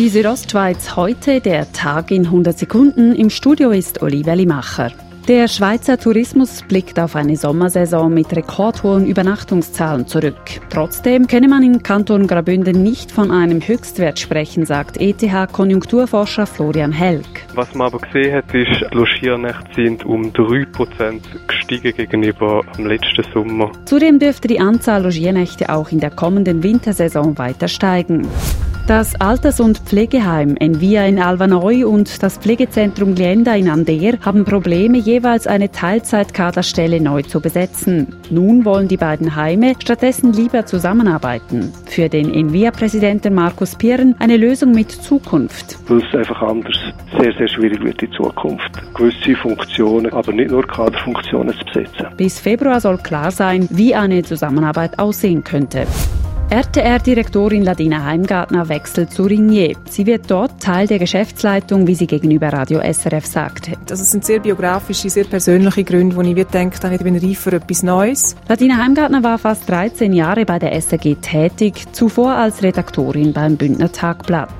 Die Südostschweiz heute, der Tag in 100 Sekunden. Im Studio ist Olivia Limacher. Der Schweizer Tourismus blickt auf eine Sommersaison mit rekordhohen Übernachtungszahlen zurück. Trotzdem könne man im Kanton Graubünden nicht von einem Höchstwert sprechen, sagt ETH-Konjunkturforscher Florian Helg. Was man aber gesehen hat, ist, die Logiernächte sind um 3% gestiegen gegenüber dem letzten Sommer. Zudem dürfte die Anzahl Logiernächte auch in der kommenden Wintersaison weiter steigen. Das Alters- und Pflegeheim Envia in Alvanoi und das Pflegezentrum Glienda in Ander haben Probleme, jeweils eine Teilzeitkaderstelle neu zu besetzen. Nun wollen die beiden Heime stattdessen lieber zusammenarbeiten. Für den Envia-Präsidenten Markus Pirren eine Lösung mit Zukunft. Weil es einfach anders sehr, sehr schwierig wird in Zukunft, gewisse Funktionen, aber nicht nur Kaderfunktionen zu besetzen. Bis Februar soll klar sein, wie eine Zusammenarbeit aussehen könnte. RTR-Direktorin Ladina Heimgartner wechselt zu Rignier. Sie wird dort Teil der Geschäftsleitung, wie sie gegenüber Radio SRF sagte. Also es sind sehr biografische, sehr persönliche Gründe, wo ich denke, ich bin reif für etwas Neues. Ladina Heimgartner war fast 13 Jahre bei der SRG tätig, zuvor als Redaktorin beim Bündner Tagblatt.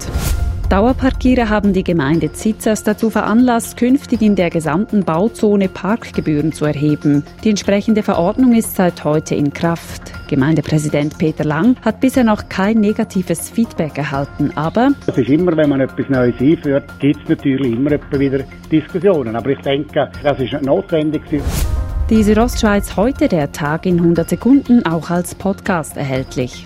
Dauerparkierer haben die Gemeinde Zitzers dazu veranlasst, künftig in der gesamten Bauzone Parkgebühren zu erheben. Die entsprechende Verordnung ist seit heute in Kraft. Gemeindepräsident Peter Lang hat bisher noch kein negatives Feedback erhalten, aber... Es ist immer, wenn man etwas Neues einführt, gibt es natürlich immer wieder Diskussionen. Aber ich denke, das ist nicht notwendig. Die Südostschweiz heute, der Tag in 100 Sekunden, auch als Podcast erhältlich.